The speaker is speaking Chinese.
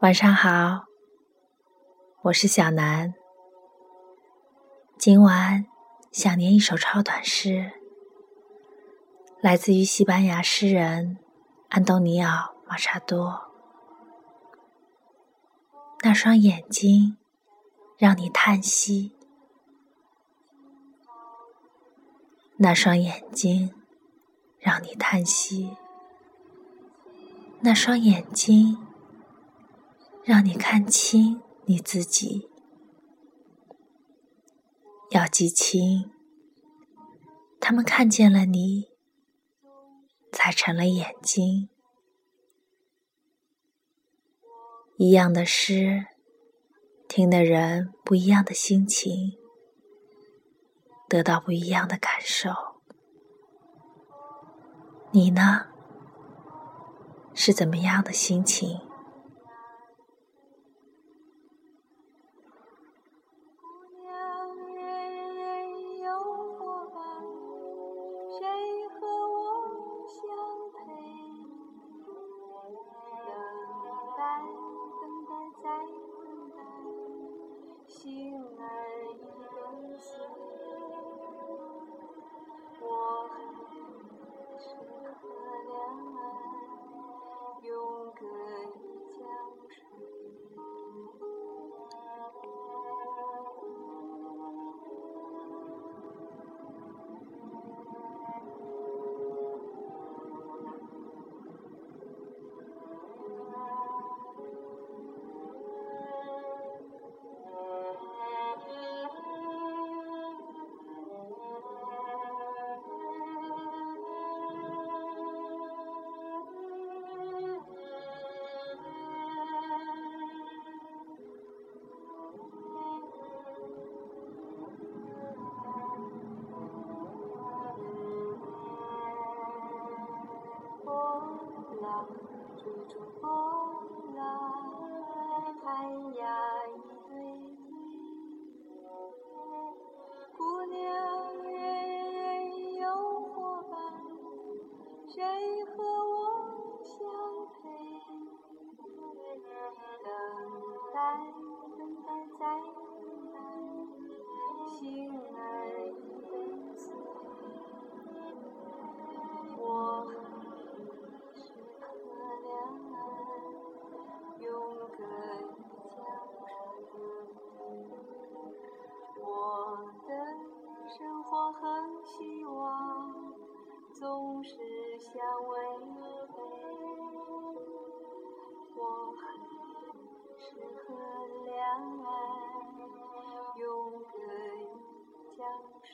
晚上好，我是小南。今晚想念一首超短诗，来自于西班牙诗人安东尼奥·马查多。那双眼睛让你叹息，那双眼睛让你叹息，那双眼睛。让你看清你自己，要记清，他们看见了你，才成了眼睛。一样的诗，听的人不一样的心情，得到不一样的感受。你呢？是怎么样的心情？谁和我相配？等待，等待，再等待，醒来已被我。我是河两岸，永隔江川。我的生活和希望，总是。相偎依偎，我恨是和两岸，永隔一江水。